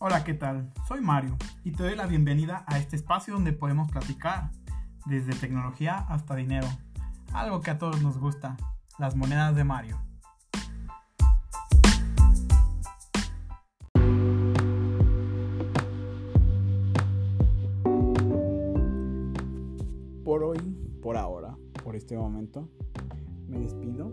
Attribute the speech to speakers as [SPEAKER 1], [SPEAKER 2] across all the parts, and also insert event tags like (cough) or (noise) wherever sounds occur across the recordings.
[SPEAKER 1] Hola, ¿qué tal? Soy Mario y te doy la bienvenida a este espacio donde podemos platicar desde tecnología hasta dinero, algo que a todos nos gusta, las monedas de Mario. Por hoy, por ahora, por este momento, me despido.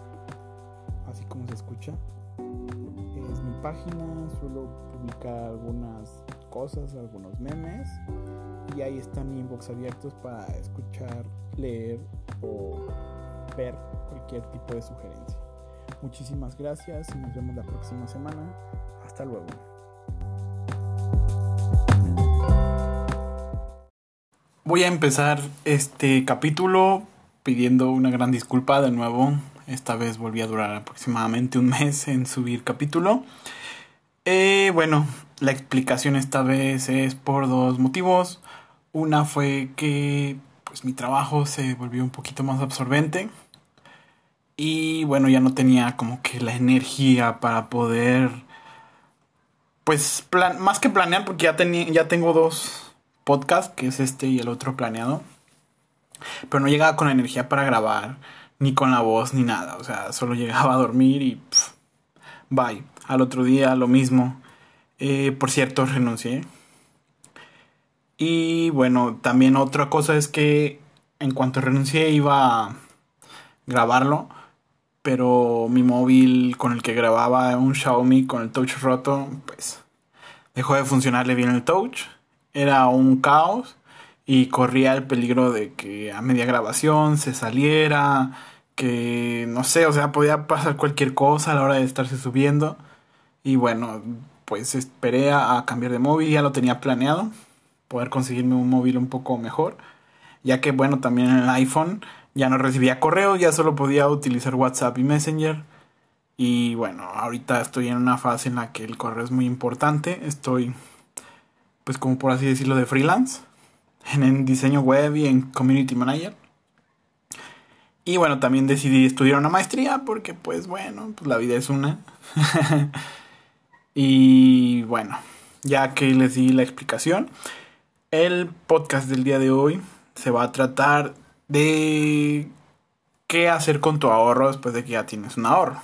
[SPEAKER 1] así como se escucha es mi página, suelo publicar algunas cosas, algunos memes y ahí está mi inbox abiertos para escuchar, leer o ver cualquier tipo de sugerencia. Muchísimas gracias y nos vemos la próxima semana. Hasta luego. Voy a empezar este capítulo pidiendo una gran disculpa de nuevo esta vez volví a durar aproximadamente un mes en subir capítulo. Eh, bueno, la explicación esta vez es por dos motivos. Una fue que pues mi trabajo se volvió un poquito más absorbente. Y bueno, ya no tenía como que la energía para poder pues plan más que planear porque ya ya tengo dos podcasts, que es este y el otro planeado. Pero no llegaba con energía para grabar ni con la voz ni nada. O sea, solo llegaba a dormir y bye. Al otro día lo mismo. Eh, por cierto, renuncié. Y bueno, también otra cosa es que en cuanto renuncié iba a grabarlo. Pero mi móvil con el que grababa, un Xiaomi con el touch roto, pues dejó de funcionarle bien el touch. Era un caos y corría el peligro de que a media grabación se saliera, que no sé, o sea, podía pasar cualquier cosa a la hora de estarse subiendo. Y bueno, pues esperé a, cambiar de móvil, ya lo tenía planeado, poder conseguirme un móvil un poco mejor, ya que bueno, también en el iPhone ya no recibía correo, ya solo podía utilizar WhatsApp y Messenger. Y bueno, ahorita estoy en una fase en la que el correo es muy importante, estoy pues como por así decirlo de freelance en diseño web y en community manager. Y bueno, también decidí estudiar una maestría porque pues bueno, pues la vida es una. (laughs) y bueno, ya que les di la explicación, el podcast del día de hoy se va a tratar de qué hacer con tu ahorro después de que ya tienes un ahorro.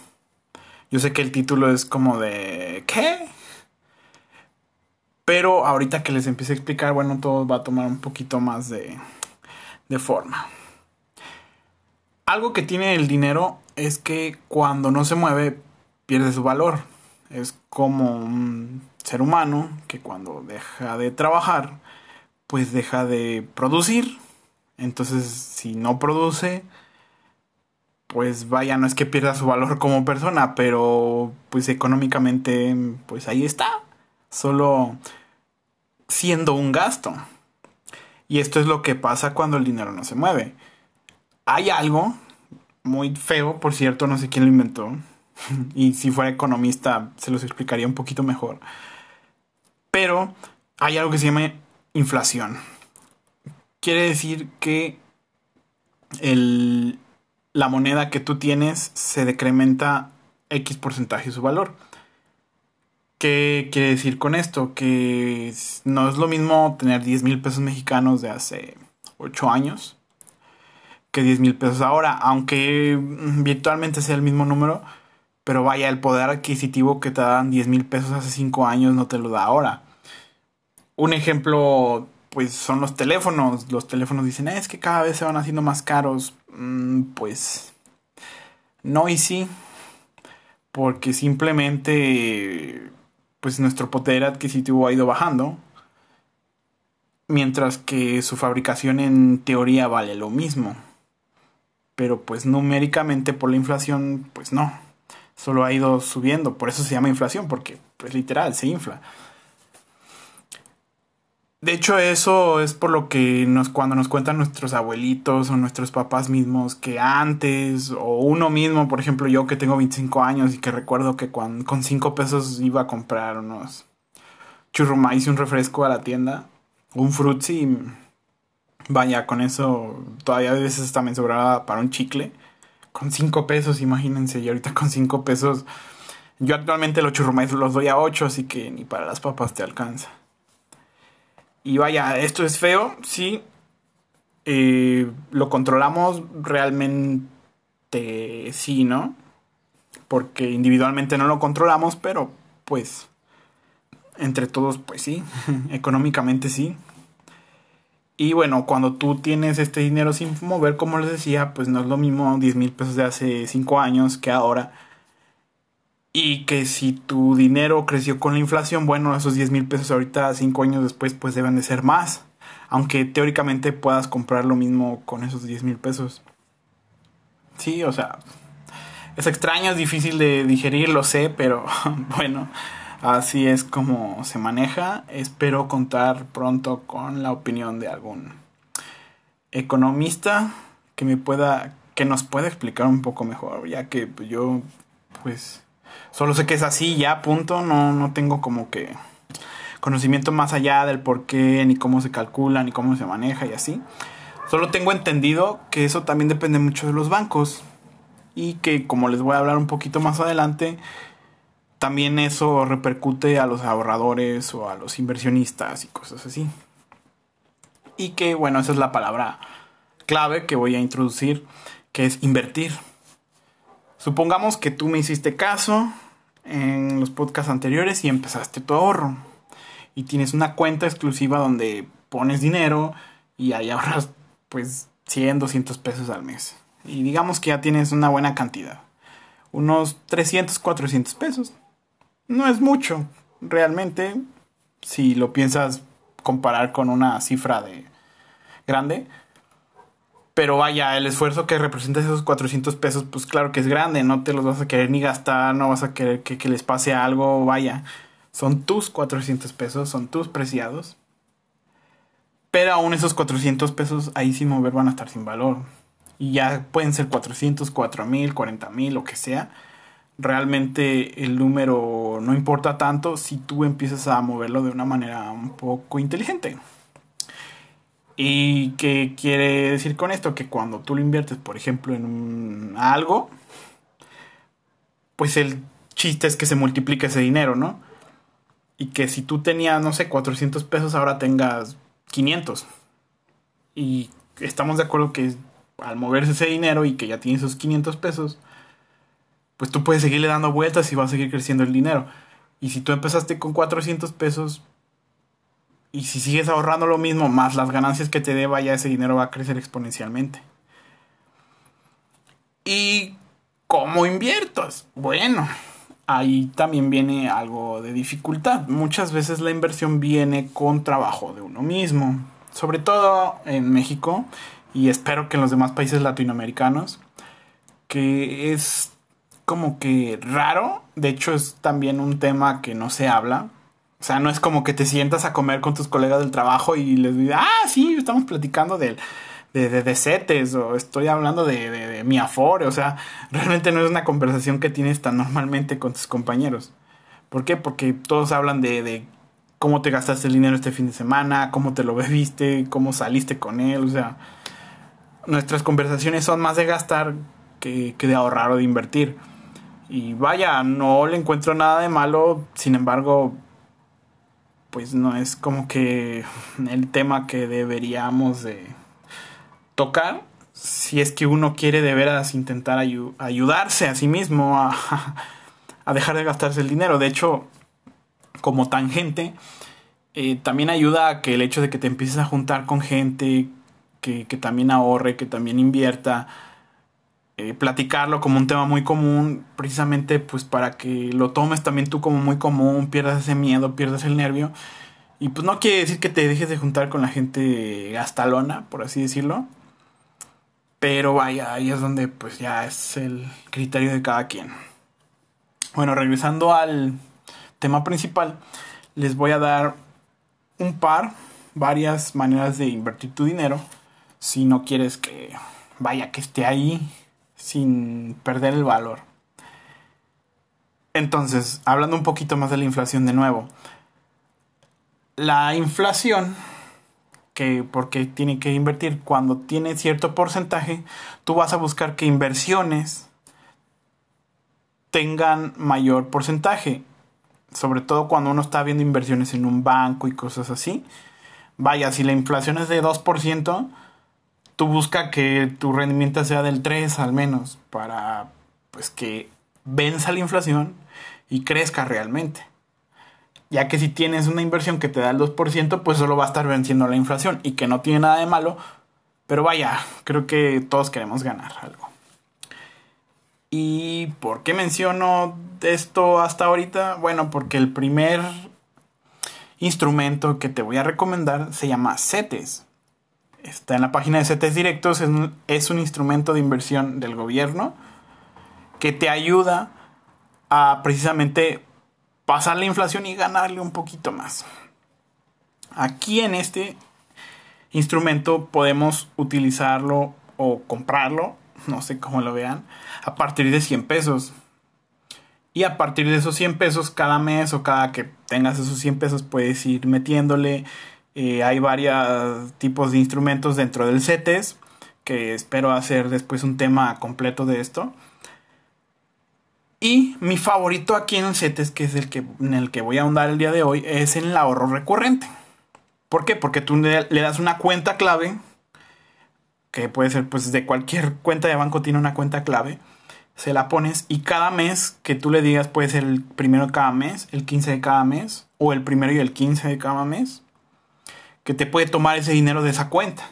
[SPEAKER 1] Yo sé que el título es como de ¿qué? Pero ahorita que les empiece a explicar, bueno, todo va a tomar un poquito más de, de forma. Algo que tiene el dinero es que cuando no se mueve pierde su valor. Es como un ser humano que cuando deja de trabajar, pues deja de producir. Entonces, si no produce, pues vaya, no es que pierda su valor como persona, pero pues económicamente, pues ahí está. Solo siendo un gasto. Y esto es lo que pasa cuando el dinero no se mueve hay algo muy feo, por cierto, no sé quién lo inventó. (laughs) y si fuera economista se los explicaría un poquito mejor. Pero hay algo que se llama inflación. Quiere decir que la moneda que tú tienes se decrementa X porcentaje de su valor. ¿Qué quiere decir con esto? Que no es lo mismo tener 10 mil pesos mexicanos de hace 8 años que 10 mil pesos ahora, aunque virtualmente sea el mismo número, pero vaya, el poder adquisitivo que te dan 10 mil pesos hace 5 años no te lo da ahora. Un ejemplo, pues son los teléfonos. Los teléfonos dicen, es que cada vez se van haciendo más caros. Mm, pues no y sí, porque simplemente pues nuestro poder adquisitivo ha ido bajando mientras que su fabricación en teoría vale lo mismo pero pues numéricamente por la inflación, pues no, solo ha ido subiendo, por eso se llama inflación, porque pues literal, se infla. De hecho, eso es por lo que nos, cuando nos cuentan nuestros abuelitos o nuestros papás mismos que antes, o uno mismo, por ejemplo, yo que tengo 25 años y que recuerdo que con 5 pesos iba a comprar unos churrumais y un refresco a la tienda, un frutzi, vaya, con eso todavía a veces también sobraba para un chicle. Con 5 pesos, imagínense, y ahorita con 5 pesos, yo actualmente los churrumais los doy a 8, así que ni para las papas te alcanza. Y vaya, esto es feo, sí. Eh, lo controlamos realmente sí, ¿no? Porque individualmente no lo controlamos, pero pues entre todos, pues sí, (laughs) económicamente sí. Y bueno, cuando tú tienes este dinero sin mover, como les decía, pues no es lo mismo 10 mil pesos de hace 5 años que ahora. Y que si tu dinero creció con la inflación, bueno, esos 10 mil pesos ahorita, 5 años después, pues deben de ser más. Aunque teóricamente puedas comprar lo mismo con esos 10 mil pesos. Sí, o sea, es extraño, es difícil de digerir, lo sé, pero (laughs) bueno, así es como se maneja. Espero contar pronto con la opinión de algún economista que me pueda, que nos pueda explicar un poco mejor, ya que yo, pues, Solo sé que es así, ya, punto. No, no tengo como que conocimiento más allá del por qué, ni cómo se calcula, ni cómo se maneja y así. Solo tengo entendido que eso también depende mucho de los bancos. Y que como les voy a hablar un poquito más adelante, también eso repercute a los ahorradores o a los inversionistas y cosas así. Y que bueno, esa es la palabra clave que voy a introducir, que es invertir. Supongamos que tú me hiciste caso en los podcasts anteriores y empezaste tu ahorro. Y tienes una cuenta exclusiva donde pones dinero y ahí ahorras pues 100, 200 pesos al mes. Y digamos que ya tienes una buena cantidad. Unos 300, 400 pesos. No es mucho, realmente, si lo piensas comparar con una cifra de grande. Pero vaya, el esfuerzo que representa esos 400 pesos, pues claro que es grande, no te los vas a querer ni gastar, no vas a querer que, les pase algo, vaya. Son tus 400 pesos, son tus preciados. Pero aún esos 400 pesos ahí sin mover van a estar sin valor. Y ya pueden ser 400, 4000, 40 mil, lo que sea. Realmente el número no importa tanto si tú empiezas a moverlo de una manera un poco inteligente. ¿Y qué quiere decir con esto? Que cuando tú lo inviertes, por ejemplo, en algo, pues el chiste es que se multiplique ese dinero, ¿no? Y que si tú tenías, no sé, 400 pesos, ahora tengas 500. Y estamos de acuerdo que al moverse ese dinero y que ya tienes esos 500 pesos, pues tú puedes seguirle dando vueltas y va a seguir creciendo el dinero. Y si tú empezaste con 400 pesos, y si sigues ahorrando lo mismo, más las ganancias que te dé, ya ese dinero va a crecer exponencialmente. ¿Y cómo inviertas? Bueno, ahí también viene algo de dificultad. Muchas veces la inversión viene con trabajo de uno mismo. Sobre todo en México y espero que en los demás países latinoamericanos. Que es como que raro. De hecho es también un tema que no se habla o sea, no es como que te sientas a comer con tus colegas del trabajo y les digas, ah, sí, estamos platicando de, de, de, CETES o estoy hablando de, de, mi afore. O sea, (laughs) realmente no es una conversación que tienes tan normalmente con tus compañeros. ¿Por qué? Porque todos hablan de, de cómo te gastaste el dinero este fin de semana, cómo te lo bebiste, cómo saliste con él. O sea, nuestras conversaciones son más de gastar que, que de ahorrar o de invertir. Y vaya, no le encuentro nada de malo, sin embargo, pues no es como que (laughs) el tema que deberíamos de tocar si es que uno quiere de veras intentar ayudarse a sí mismo (laughs) a, dejar de gastarse el dinero. De hecho, como tangente, eh, también ayuda a que el hecho de que te empieces a juntar con gente que, que también ahorre, que también invierta, eh, platicarlo como un tema muy común, precisamente pues para que lo tomes también tú como muy común, pierdas ese miedo, pierdas el nervio. Y pues no quiere decir que te dejes de juntar con la gente gastalona, por así decirlo. Pero vaya, ahí es donde pues ya es el criterio de cada quien. Bueno, regresando al tema principal, les voy a dar un par varias maneras de invertir tu dinero si no quieres que vaya que esté ahí sin perder el valor. Entonces, hablando un poquito más de la inflación de nuevo. La inflación, que porque tiene que invertir, cuando tiene cierto porcentaje, tú vas a buscar que inversiones tengan mayor porcentaje. Sobre todo cuando uno está viendo inversiones en un banco y cosas así. Vaya, si la inflación es de 2%, tú busca que tu rendimiento sea del 3 al menos para pues que venza la inflación y crezca realmente. Ya que si tienes una inversión que te da el 2%, pues solo va a estar venciendo la inflación y que no tiene nada de malo. Pero vaya, creo que todos queremos ganar algo. ¿Y por qué menciono esto hasta ahorita? Bueno, porque el primer instrumento que te voy a recomendar se llama CETES. Está en la página de CETES Directos, es un, es un instrumento de inversión del gobierno que te ayuda a precisamente pasar la inflación y ganarle un poquito más. Aquí en este instrumento podemos utilizarlo o comprarlo, no sé cómo lo vean, a partir de 100 pesos. Y a partir de esos 100 pesos cada mes o cada que tengas esos 100 pesos puedes ir metiéndole. Eh, hay varios tipos de instrumentos dentro del CETES que espero hacer después un tema completo de esto. Y mi favorito aquí en el CETES, que es el que, en el que voy a ahondar el día de hoy, es en el ahorro recurrente. ¿Por qué? Porque tú le, das una cuenta clave, que puede ser pues de cualquier cuenta de banco tiene una cuenta clave, se la pones y cada mes que tú le digas puede ser el primero de cada mes, el 15 de cada mes, o el primero y el 15 de cada mes, que te puede tomar ese dinero de esa cuenta.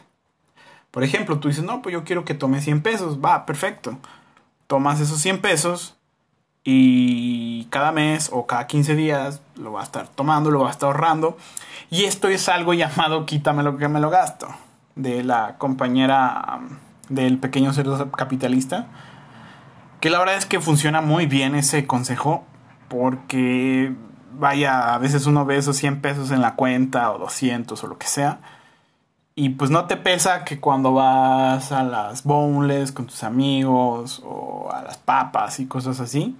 [SPEAKER 1] Por ejemplo, tú dices, no, pues yo quiero que tome 100 pesos, va, perfecto. Tomas esos 100 pesos, y cada mes o cada 15 días lo va a estar tomando, lo va a estar ahorrando. Y esto es algo llamado quítame lo que me lo gasto, de la compañera del pequeño cerdo capitalista. Que la verdad es que funciona muy bien ese consejo, porque vaya, a veces uno ve esos 100 pesos en la cuenta o 200 o lo que sea. Y pues no te pesa que cuando vas a las boneless con tus amigos o a las papas y cosas así,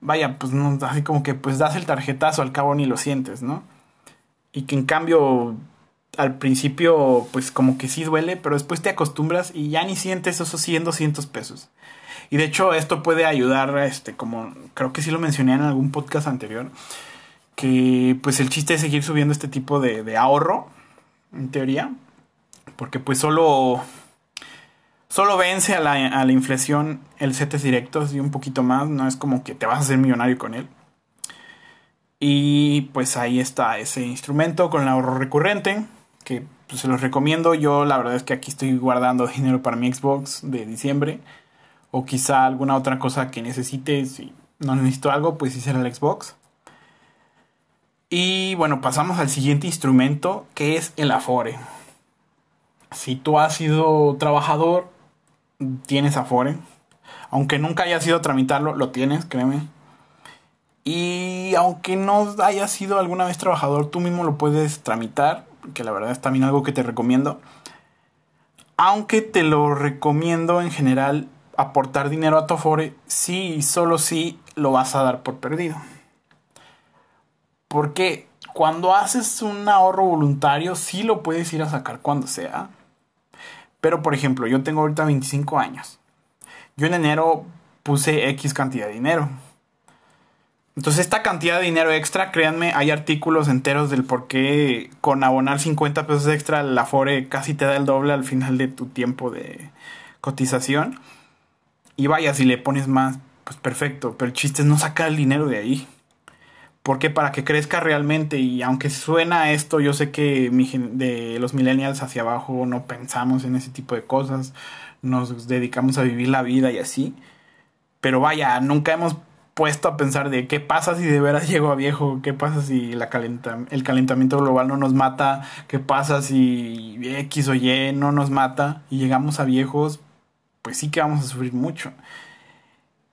[SPEAKER 1] vaya, pues no, así como que pues das el tarjetazo, al cabo ni lo sientes, ¿no? Y que en cambio al principio pues como que sí duele, pero después te acostumbras y ya ni sientes esos 100, 200 pesos. Y de hecho esto puede ayudar, este, como creo que sí lo mencioné en algún podcast anterior, que pues el chiste es seguir subiendo este tipo de, de ahorro, en teoría, porque pues solo, solo vence a la, a la inflación el CETES directos y un poquito más. No es como que te vas a hacer millonario con él. Y pues ahí está ese instrumento con el ahorro recurrente. Que pues, se los recomiendo. Yo la verdad es que aquí estoy guardando (laughs) dinero para mi Xbox de diciembre. O quizá alguna otra cosa que necesite. Si no necesito algo, pues hice el Xbox. Y bueno, pasamos al siguiente instrumento que es el Afore si tú has sido trabajador, tienes Afore. Aunque nunca hayas ido a tramitarlo, lo tienes, créeme. Y aunque no hayas sido alguna vez trabajador, tú mismo lo puedes tramitar, que la verdad es también algo que te recomiendo. Aunque te lo recomiendo en general aportar dinero a tu Afore, sí y solo si lo vas a dar por perdido. Porque cuando haces un ahorro voluntario, sí lo puedes ir a sacar cuando sea. Pero, por ejemplo, yo tengo ahorita 25 años. Yo en enero puse X cantidad de dinero. Entonces, esta cantidad de dinero extra, créanme, hay artículos enteros del por qué con abonar 50 pesos extra la FORE casi te da el doble al final de tu tiempo de cotización. Y vaya, si le pones más, pues perfecto. Pero el chiste es no sacar el dinero de ahí. Porque para que crezca realmente, y aunque suena esto, yo sé que de los millennials hacia abajo no pensamos en ese tipo de cosas, nos dedicamos a vivir la vida y así. Pero vaya, nunca hemos puesto a pensar de qué pasa si de veras (laughs) llego a viejo, qué pasa si la el calentamiento global no nos mata, qué pasa si X o Y no nos mata y llegamos a viejos, pues sí que vamos a sufrir mucho.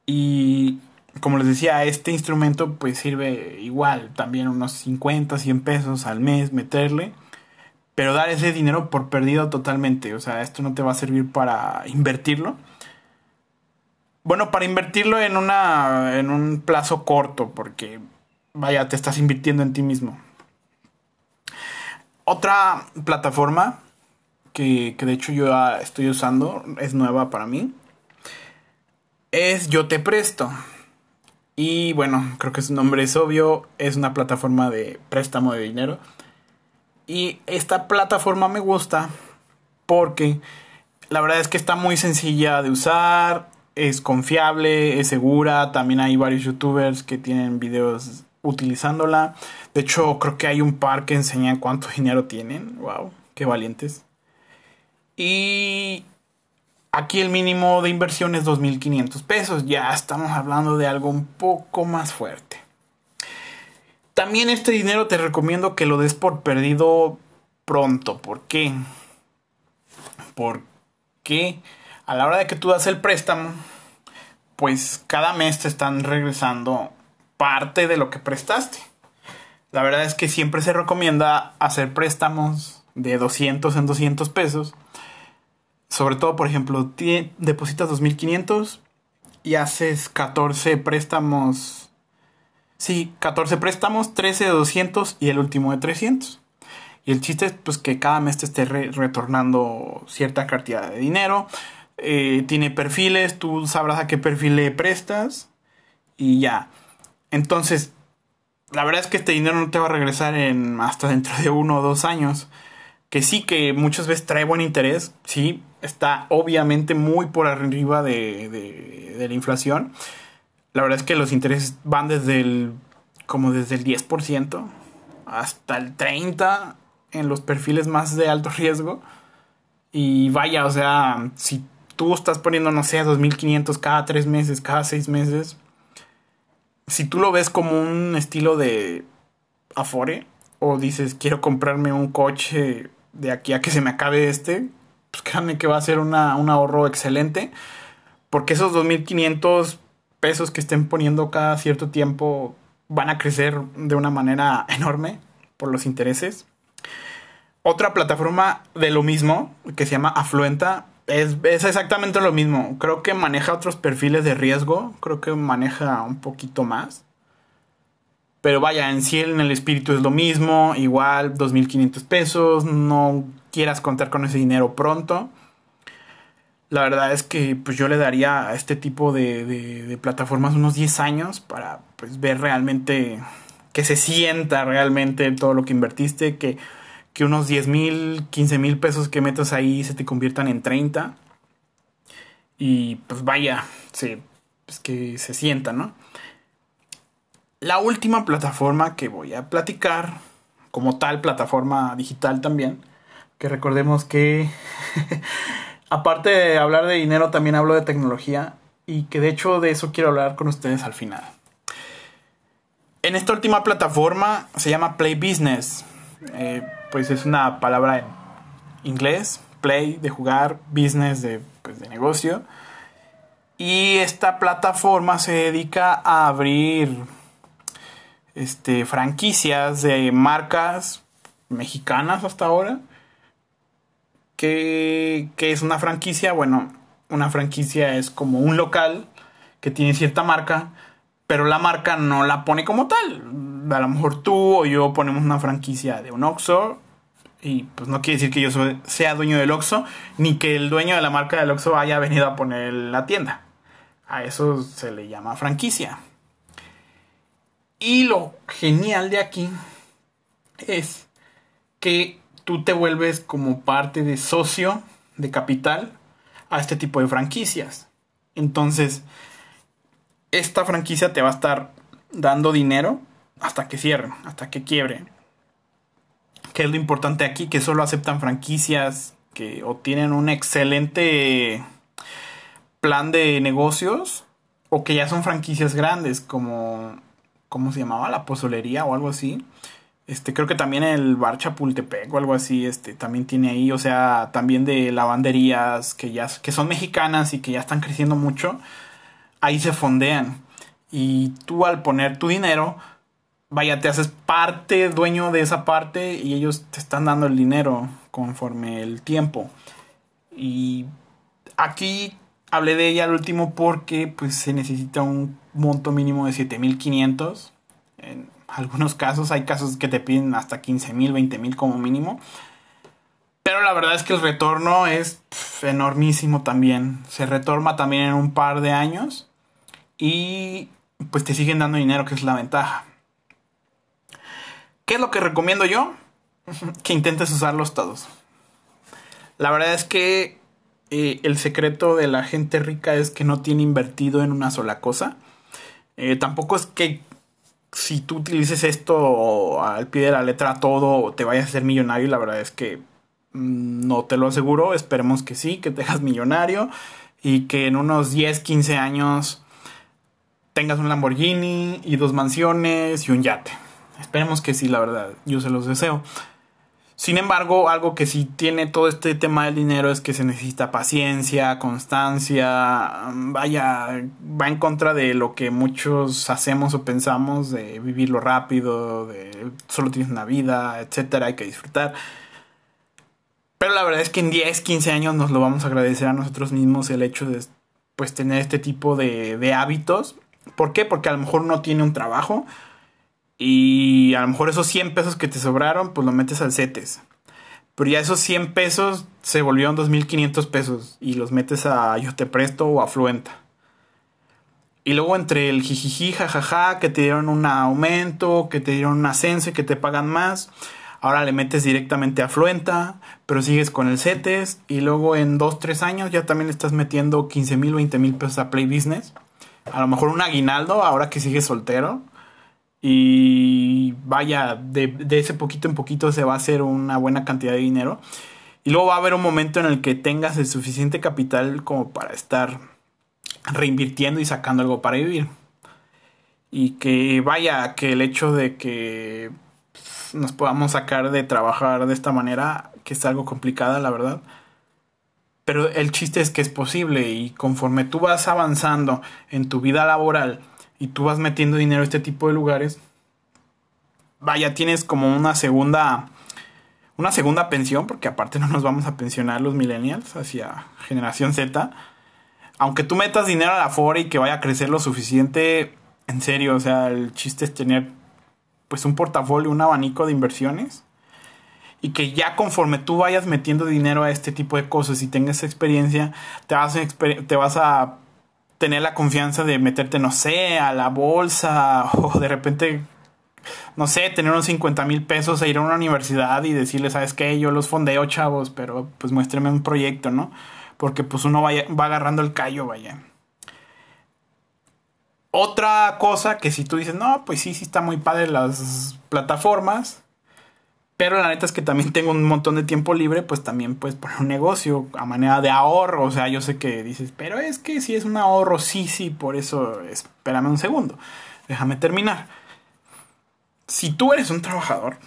[SPEAKER 1] Y como les decía, este instrumento pues sirve igual, también unos 50, 100 pesos al mes meterle. pero dar ese dinero por perdido totalmente. O sea, esto no te va a servir para invertirlo. Bueno, para invertirlo en una en un plazo corto, porque vaya, te estás invirtiendo en ti mismo. Otra plataforma que, que de hecho yo estoy usando, es nueva para mí, es Yo Te Presto. Y bueno, creo que su nombre es obvio, es una plataforma de préstamo de dinero. Y esta plataforma me gusta porque la verdad es que está muy sencilla de usar, es confiable, es segura. También hay varios youtubers que tienen videos utilizándola. De hecho, creo que hay un par que enseñan cuánto (laughs) dinero tienen. Wow, qué valientes. Y aquí el mínimo de inversión es 2.500 pesos. Ya estamos hablando de algo un poco más fuerte. También este dinero te recomiendo que lo des por perdido pronto. ¿Por qué? Porque a la hora de que tú das el préstamo, pues cada mes te están regresando parte de lo que prestaste. La verdad es que siempre se recomienda hacer préstamos de 200 en 200 pesos. Sobre todo, por ejemplo, depositas 2500 y haces 14 préstamos. Sí, 14 préstamos, 13 de 200 y el último de 300. Y el chiste es pues, que cada mes te esté retornando cierta cantidad de dinero. Eh, tiene perfiles, tú sabrás a qué perfil le prestas y ya. Entonces, la verdad es que este dinero no te va a regresar en hasta dentro de uno o dos años. Que sí, que muchas veces trae buen interés, sí, está obviamente muy por arriba de, de, la inflación. La verdad es que los intereses van desde el, como desde el 10% hasta el 30% en los perfiles más de alto riesgo. Y vaya, o sea, si tú estás poniendo, no sé, 2.500 cada tres meses, cada seis meses, si tú lo ves como un estilo de Afore, o dices quiero comprarme un coche de aquí a que se me acabe este, pues créanme que va a ser un ahorro excelente, porque esos 2.500 pesos que estén poniendo cada cierto tiempo van a crecer de una manera (laughs) enorme por los intereses. Otra plataforma de lo mismo, que se llama Afluenta, es, exactamente lo mismo. Creo que maneja otros perfiles de riesgo. Creo que maneja un poquito más. Pero vaya, en sí en el espíritu es lo mismo. Igual 2.500 pesos. No quieras contar con ese dinero pronto. La verdad es que pues yo le daría a este tipo de, de, plataformas unos 10 años para pues, ver realmente que se sienta realmente todo lo que invertiste. Que que unos 10 mil, 15 mil pesos que metas ahí se te conviertan en 30. Y pues vaya, se, pues que se sienta, ¿no? La última plataforma que voy a platicar, como tal plataforma digital también, que recordemos que (laughs) aparte de hablar de dinero también hablo de tecnología y que de hecho de eso quiero hablar con ustedes al final. En esta última plataforma se llama Play Business. Eh, pues es una palabra en inglés, play de jugar, business de, pues, de negocio. Y esta plataforma se dedica a abrir este, franquicias de marcas mexicanas hasta ahora. ¿Qué, ¿Qué es una franquicia? Bueno, una franquicia es como un local que tiene cierta marca, pero la marca no la pone como tal a lo mejor tú o yo ponemos una franquicia de un Oxxo y pues no quiere decir que yo sea dueño del Oxxo ni que el dueño de la marca del Oxxo haya venido a poner la tienda. A eso se le llama franquicia. Y lo genial de aquí es que tú te vuelves como parte de socio de capital a este tipo de franquicias. Entonces, esta franquicia te va a estar dando dinero hasta que cierren, hasta que quiebre. ¿Qué es lo importante aquí? Que solo aceptan franquicias que obtienen un excelente plan de negocios o que ya son franquicias grandes como ¿cómo se llamaba? La pozolería o algo así. Este, creo que también el bar Chapultepec o algo así, este, también tiene ahí, o sea, también de lavanderías que ya, que son mexicanas y que ya están creciendo mucho, ahí se fondean. Y tú al poner tu dinero, vaya, te haces parte, dueño de esa parte y ellos te están dando el dinero conforme el tiempo. Y aquí hablé de ella al último porque pues se necesita un monto mínimo de 7500. En algunos casos hay casos que te piden hasta 15000, 20000 como mínimo. Pero la verdad es que el retorno es enormísimo también. Se retorna también en un par de años. Y pues te siguen dando dinero, que es la ventaja. ¿Qué es lo que recomiendo yo? (laughs) que intentes usarlos todos. La verdad es que eh, el secreto de la gente rica es que no tiene invertido en una sola cosa. Eh, tampoco es que si tú utilices esto al pie de la letra todo te vayas a ser millonario. La verdad es que mm, no te lo aseguro. Esperemos que sí, que te hagas millonario y que en unos 10, 15 años tengas un Lamborghini y dos mansiones y un yate. Esperemos que sí, la verdad. Yo se los deseo. Sin embargo, algo que sí tiene todo este tema del dinero es que se necesita paciencia, constancia, vaya, va en contra de lo que muchos hacemos o pensamos de vivirlo rápido, de solo tienes una vida, etcétera, hay que disfrutar. Pero la verdad es que en 10, 15 años nos lo vamos a agradecer a nosotros mismos el hecho de pues tener este tipo de, de hábitos. ¿Por qué? Porque a lo mejor no tiene un trabajo, y a lo mejor esos 100 pesos que te sobraron, pues lo metes al CETES. Pero ya esos 100 pesos se volvieron 2.500 pesos y los metes a Yo Te Presto o a Fluenta. Y luego entre el jijiji, jajaja, que te dieron un aumento, que te dieron un ascenso y que te pagan más, ahora le metes directamente a Fluenta, pero sigues con el CETES y luego en 2-3 años ya también le estás metiendo 15 mil, 20 mil pesos a Play Business. A lo mejor un aguinaldo ahora que sigues soltero. Y vaya, de, ese poquito en poquito se va a hacer una buena cantidad de dinero. Y luego va a haber un momento en el que tengas el suficiente capital como para estar reinvirtiendo y sacando algo para vivir. Y que vaya, que el hecho de que nos podamos sacar de trabajar de esta manera, que es algo complicada, la verdad. Pero el chiste es que es posible y conforme tú vas avanzando en tu vida laboral, y tú vas metiendo dinero a este tipo de lugares, vaya, tienes como una segunda una segunda pensión, porque aparte (laughs) no nos vamos a pensionar los millennials hacia generación Z. Aunque tú metas dinero a la Fora y que vaya a crecer lo suficiente, en serio, o sea, el chiste es tener pues un portafolio, un abanico de inversiones y que ya conforme tú vayas metiendo dinero a este tipo de cosas y tengas experiencia, te vas a, te vas a tener la confianza de meterte, no sé, a la bolsa (laughs) o de repente, no sé, tener unos 50 mil pesos e ir a una universidad y decirle, ¿sabes qué? Yo los fondeo, chavos, pero pues muéstreme un proyecto, ¿no? Porque pues uno va agarrando el callo, vaya. Otra cosa que si tú dices, no, pues sí, sí está muy padre las plataformas, pero la neta es que también tengo un montón de tiempo libre, pues también puedes poner un negocio a manera de ahorro. O sea, yo sé que dices, pero es que si es un ahorro, sí, sí, por eso espérame un segundo. Déjame terminar. Si tú eres un trabajador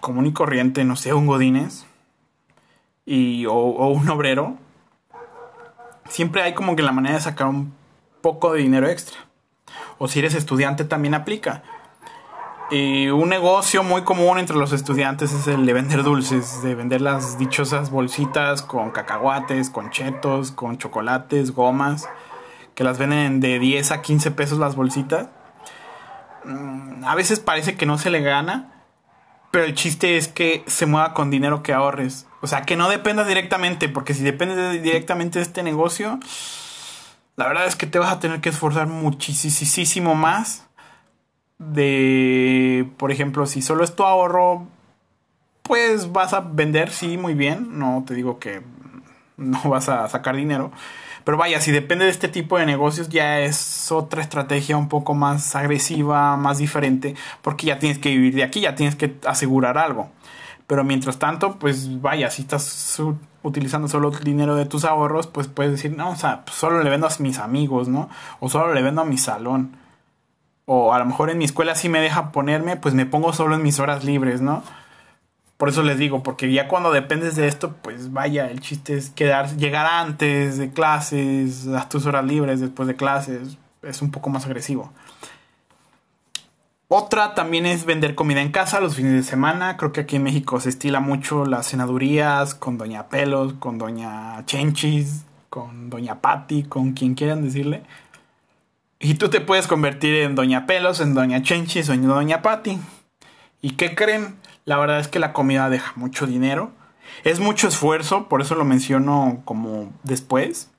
[SPEAKER 1] común y corriente, no sé, un godines y, o, o un obrero, siempre hay como que la manera de sacar un poco de dinero extra. O si eres estudiante también aplica un negocio muy común entre los estudiantes es el de vender dulces, de vender las dichosas bolsitas con cacahuates, con chetos, con chocolates, gomas, que las venden de 10 a 15 pesos las bolsitas. Mm, a veces parece que no se le gana, pero el chiste es que se mueva con dinero que ahorres. O sea, que no dependas directamente, porque si dependes directamente de este negocio, la verdad es que te vas a tener que esforzar muchísimo más de, por ejemplo, si solo es tu ahorro, pues vas a vender, sí, muy bien. No te digo que no (laughs) vas a sacar dinero. Pero vaya, si depende de este tipo de negocios, ya es otra estrategia un poco más agresiva, más diferente, porque ya tienes que vivir de aquí, ya tienes que asegurar algo. Pero mientras tanto, pues vaya, si estás utilizando solo el dinero de tus ahorros, pues puedes decir, no, o sea, pues solo le vendo a mis amigos, ¿no? O solo le vendo a mi salón o a lo mejor en mi escuela sí me deja ponerme, pues me pongo solo en mis horas libres, ¿no? Por eso les digo, porque ya cuando dependes de esto, pues vaya, el chiste es quedar, llegar antes de clases, a tus horas libres después de clases, es un poco más agresivo. Otra también es vender comida en casa los fines de semana. Creo que aquí en México se estila mucho las cenadurías con Doña Pelos, con Doña Chenchis, con Doña Patty, con quien quieran decirle. Y tú te puedes convertir en Doña Pelos, en Doña Chenchis o en Doña Patty. ¿Y qué creen? La verdad es que la comida deja mucho dinero. Es mucho esfuerzo, por eso lo menciono como después.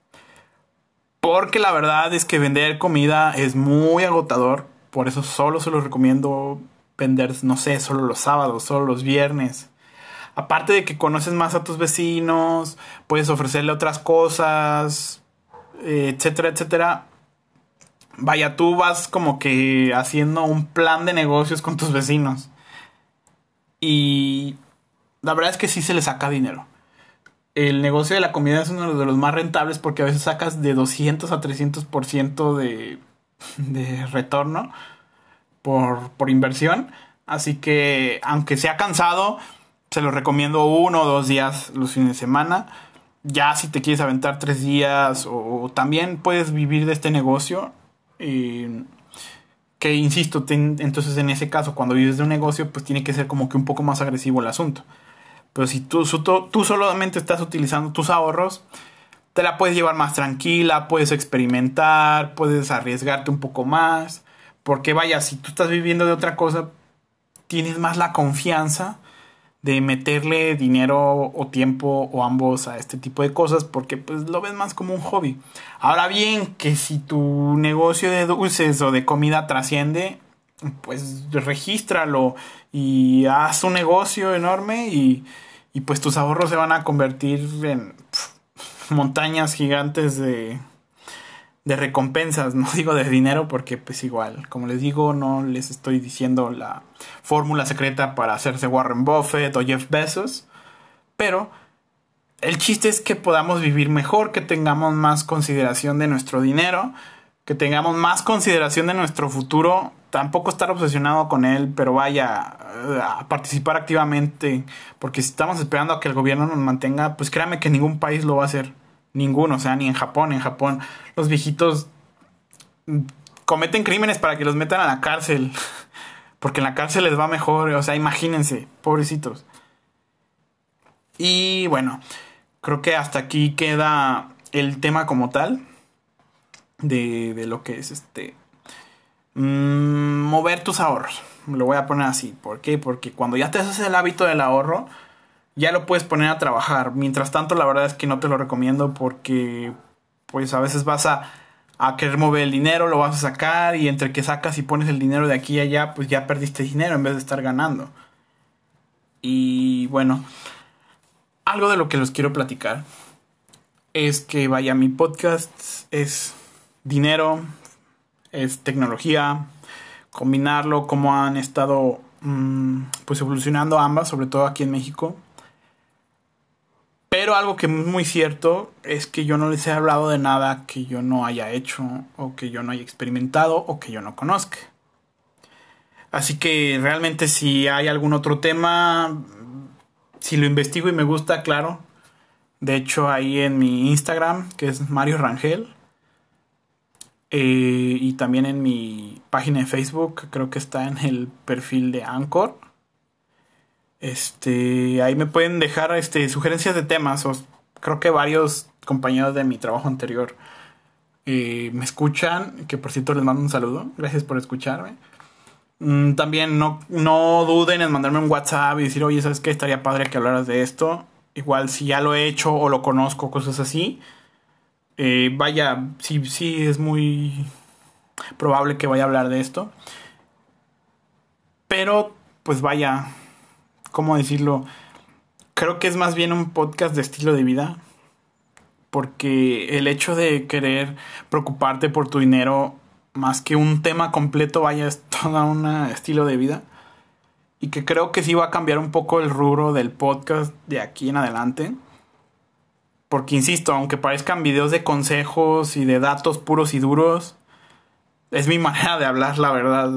[SPEAKER 1] Porque la verdad es que vender comida es muy agotador. Por eso solo se los recomiendo vender, no sé, solo los sábados, solo los viernes. Aparte de que conoces más a tus vecinos, puedes ofrecerle otras cosas, eh, etcétera, etcétera. Vaya, tú vas como que haciendo un plan de negocios con tus vecinos. Y la verdad es que sí se le saca dinero. El negocio de la comida es uno de los más rentables porque a veces sacas de 200 a 300% de, de retorno por, por inversión. Así que, aunque sea cansado, se lo recomiendo uno o dos días los fines de semana. Ya si te quieres aventar tres días o, también puedes vivir de este negocio. Eh, que insisto, entonces en ese caso, cuando vives de un negocio, pues tiene que ser como que un poco más agresivo el asunto. Pero si tú, tú solamente estás utilizando tus ahorros, te la puedes llevar más tranquila, puedes experimentar, puedes arriesgarte un poco más. Porque vaya, si tú estás viviendo de otra cosa, tienes más la confianza de meterle dinero o tiempo o ambos a este tipo de cosas porque pues lo ves más como un hobby. Ahora bien, que si tu negocio de dulces o de comida trasciende, pues regístralo y haz un negocio enorme y, y pues tus ahorros se van a convertir en montañas gigantes de, de recompensas, (laughs) no digo de dinero porque pues igual, como les digo, no les estoy diciendo la fórmula secreta para hacerse Warren Buffett o Jeff Bezos, pero el chiste es que podamos vivir mejor, que tengamos más consideración de nuestro dinero, que tengamos más consideración de nuestro futuro, tampoco estar obsesionado con él, pero vaya eh, a participar activamente, porque si estamos esperando a que el gobierno nos mantenga, pues créame que ningún país lo va a hacer Ninguno, o sea, ni en Japón. En Japón los viejitos cometen crímenes para que los metan a la cárcel. (laughs) Porque en la cárcel les va mejor. O sea, imagínense, pobrecitos. Y bueno, creo que hasta aquí queda el tema como tal. De, de lo que es este. Mmm, mover tus ahorros. Lo voy a poner así. ¿Por qué? Porque cuando ya te haces el hábito del ahorro ya lo puedes poner a trabajar. Mientras tanto, la verdad es que no te lo recomiendo porque pues a veces vas a, a querer mover el dinero, lo vas a sacar y entre que sacas y pones el dinero de aquí a allá, pues ya perdiste dinero en vez de estar ganando. Y bueno, algo de lo que los quiero platicar es que vaya, mi podcast es dinero, es tecnología, combinarlo, como han estado mm, pues evolucionando ambas, sobre todo aquí en México. Pero algo que es muy cierto es que yo no les he hablado de nada que yo no haya hecho o que yo no haya experimentado o que yo no conozca. Así que realmente si hay algún otro tema, si lo investigo y me gusta, claro. De hecho ahí en mi Instagram, que es Mario Rangel, eh, y también en mi página de Facebook, creo que está en el perfil de Anchor. Este, ahí me pueden dejar este, sugerencias de temas. O, creo que varios compañeros de mi trabajo anterior eh, me escuchan. Que por cierto les mando un saludo. Gracias por escucharme. Mm, también no, no duden en mandarme un WhatsApp y decir, oye, ¿sabes qué? Estaría padre que hablaras de esto. Igual si ya lo he hecho o lo conozco, cosas así. Eh, vaya, sí, sí es muy probable que vaya a hablar de esto. Pero, pues vaya, ¿cómo decirlo? Creo que es más bien un podcast de estilo de vida. Porque el hecho de querer preocuparte por tu dinero, más que un tema completo, vaya, es (laughs) todo un estilo de vida. Y que creo que sí va a cambiar un poco el rubro del podcast de aquí en adelante. Porque insisto, aunque parezcan videos de consejos y de datos puros y duros, es mi (laughs) manera de hablar, la verdad.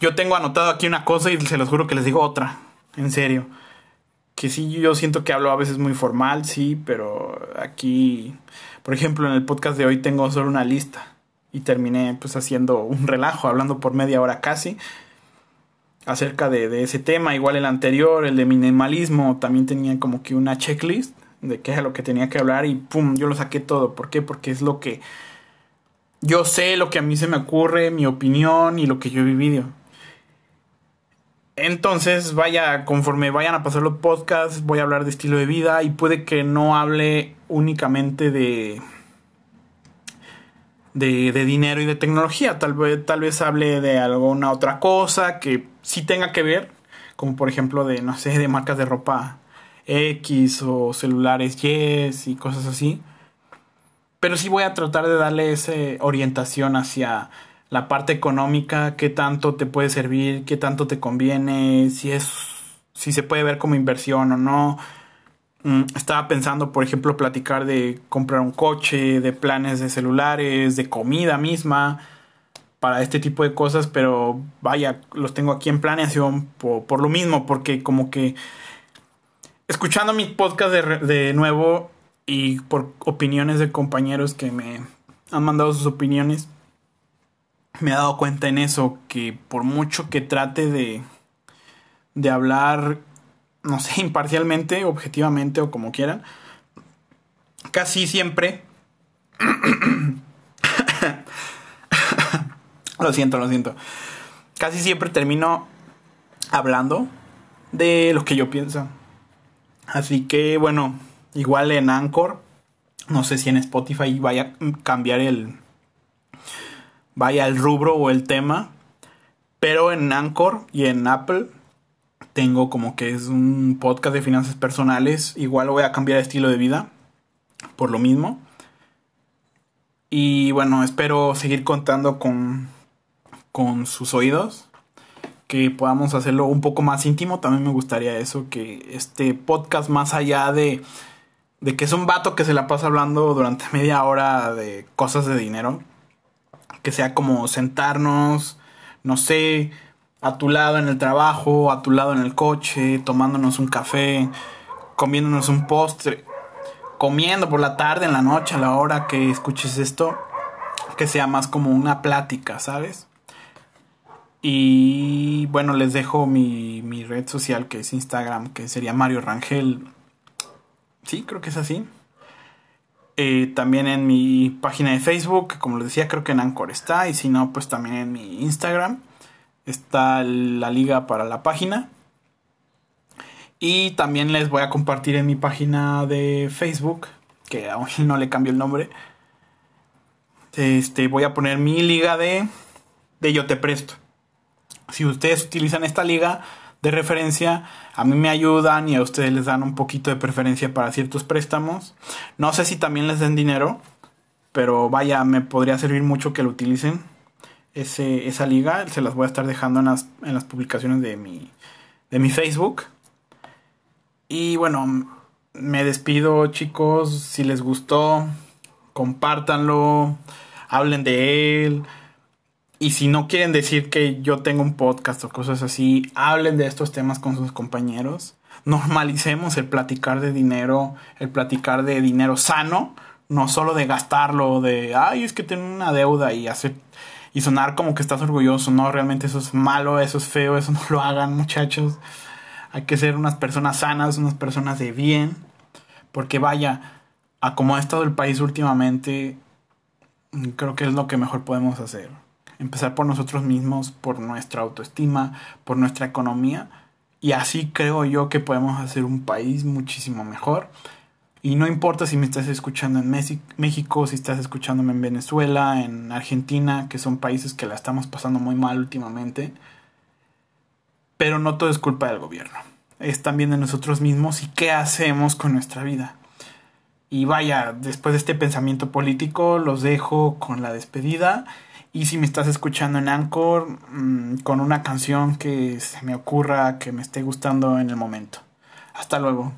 [SPEAKER 1] Yo tengo anotado aquí una cosa y se los juro que les digo otra. En serio. Que sí, yo siento que hablo a veces muy formal, sí, pero aquí, por ejemplo, en el podcast de hoy tengo solo una lista. y terminé pues haciendo un relajo, hablando por media hora casi acerca de, ese tema. Igual el anterior, el de minimalismo, también tenía como que una checklist de qué es lo que tenía que hablar y pum, yo lo saqué todo. ¿Por qué? Porque es lo que yo sé, lo que a mí se me ocurre, mi opinión y lo que yo he vivido. Entonces, vaya, conforme vayan a pasar los podcasts, voy a hablar de estilo de vida y puede que no hable únicamente de de, dinero y de tecnología. Tal vez, tal vez hable de alguna otra cosa que sí tenga que ver, como por ejemplo de, no sé, de marcas de ropa X o celulares Y y cosas así. Pero sí voy a tratar de darle esa orientación hacia la parte económica, qué tanto te puede servir, qué tanto te conviene, si es si se puede ver como inversión o no. Mm, estaba pensando, por ejemplo, platicar de comprar un coche, de planes de celulares, de comida misma, para este tipo de cosas, pero vaya, los tengo aquí en planeación por, lo mismo, porque como que escuchando mi podcast de, de nuevo y por opiniones de compañeros que me han mandado sus opiniones, me he dado cuenta en eso, que por mucho que trate de, de hablar no sé, (laughs) imparcialmente, objetivamente o como quieran, casi siempre... (coughs) lo siento, lo siento. Casi siempre termino hablando de lo que yo pienso. Así que bueno, igual en Anchor, no sé si en Spotify vaya a cambiar el vaya el rubro o el tema, pero en Anchor y en Apple tengo como que es un podcast de finanzas personales. Igual voy a cambiar de estilo de vida por lo mismo. Y bueno, espero seguir contando con, con sus oídos. Que podamos hacerlo un poco más íntimo. También me gustaría eso. Que este podcast, más allá de, de que es un vato que se la pasa hablando durante (laughs) media hora de cosas de dinero. Que sea como sentarnos, no sé, a tu lado en el trabajo, a tu lado en el coche, tomándonos un café, comiéndonos un postre, comiendo por la tarde, en la noche, a la hora que escuches esto, que sea más como una plática, ¿sabes? Y bueno, les dejo mi, mi red social que es Instagram, que sería Mario Rangel. Sí, creo que es así. Eh, también en mi página de Facebook, como les decía, creo que en Anchor está. Y si no, pues también en mi Instagram está la liga para la página. Y también les voy a compartir en mi página de Facebook, que aún (laughs) no le cambio el nombre. Este, voy a poner mi liga de, de Yo Te Presto. Si ustedes utilizan esta liga de referencia, a mí me ayudan y a ustedes les dan un poquito de preferencia para ciertos préstamos. No sé si también les den dinero, pero vaya, me podría servir mucho que lo utilicen ese, esa liga. Se las voy a estar dejando en las, en las publicaciones de mi, de mi Facebook. Y bueno, me despido chicos. Si les gustó, compártanlo, hablen de él. Y si no quieren decir que yo tengo un podcast o cosas así, hablen de estos temas con sus compañeros. Normalicemos el platicar de dinero, el platicar de dinero sano, no solo de gastarlo, de, ay, es que tengo una deuda y hacer y sonar como que estás orgulloso. No, realmente eso es malo, eso es feo, eso (laughs) no lo hagan muchachos. Hay que ser unas personas sanas, unas personas de bien. Porque vaya, a como ha estado el país últimamente, creo que es lo que mejor podemos hacer. Empezar por nosotros mismos, por nuestra autoestima, por nuestra economía. Y así creo yo que podemos hacer un país muchísimo mejor. Y no importa si me estás escuchando en México, si estás escuchándome en Venezuela, en Argentina, que son países que la estamos pasando muy mal últimamente. Pero no todo es culpa del gobierno. Es también de nosotros mismos y qué hacemos con nuestra vida. Y vaya, después de este pensamiento político, los dejo con la despedida. Y si me estás escuchando en Anchor, mm, con una canción que se me ocurra, que me esté gustando en el momento. Hasta luego.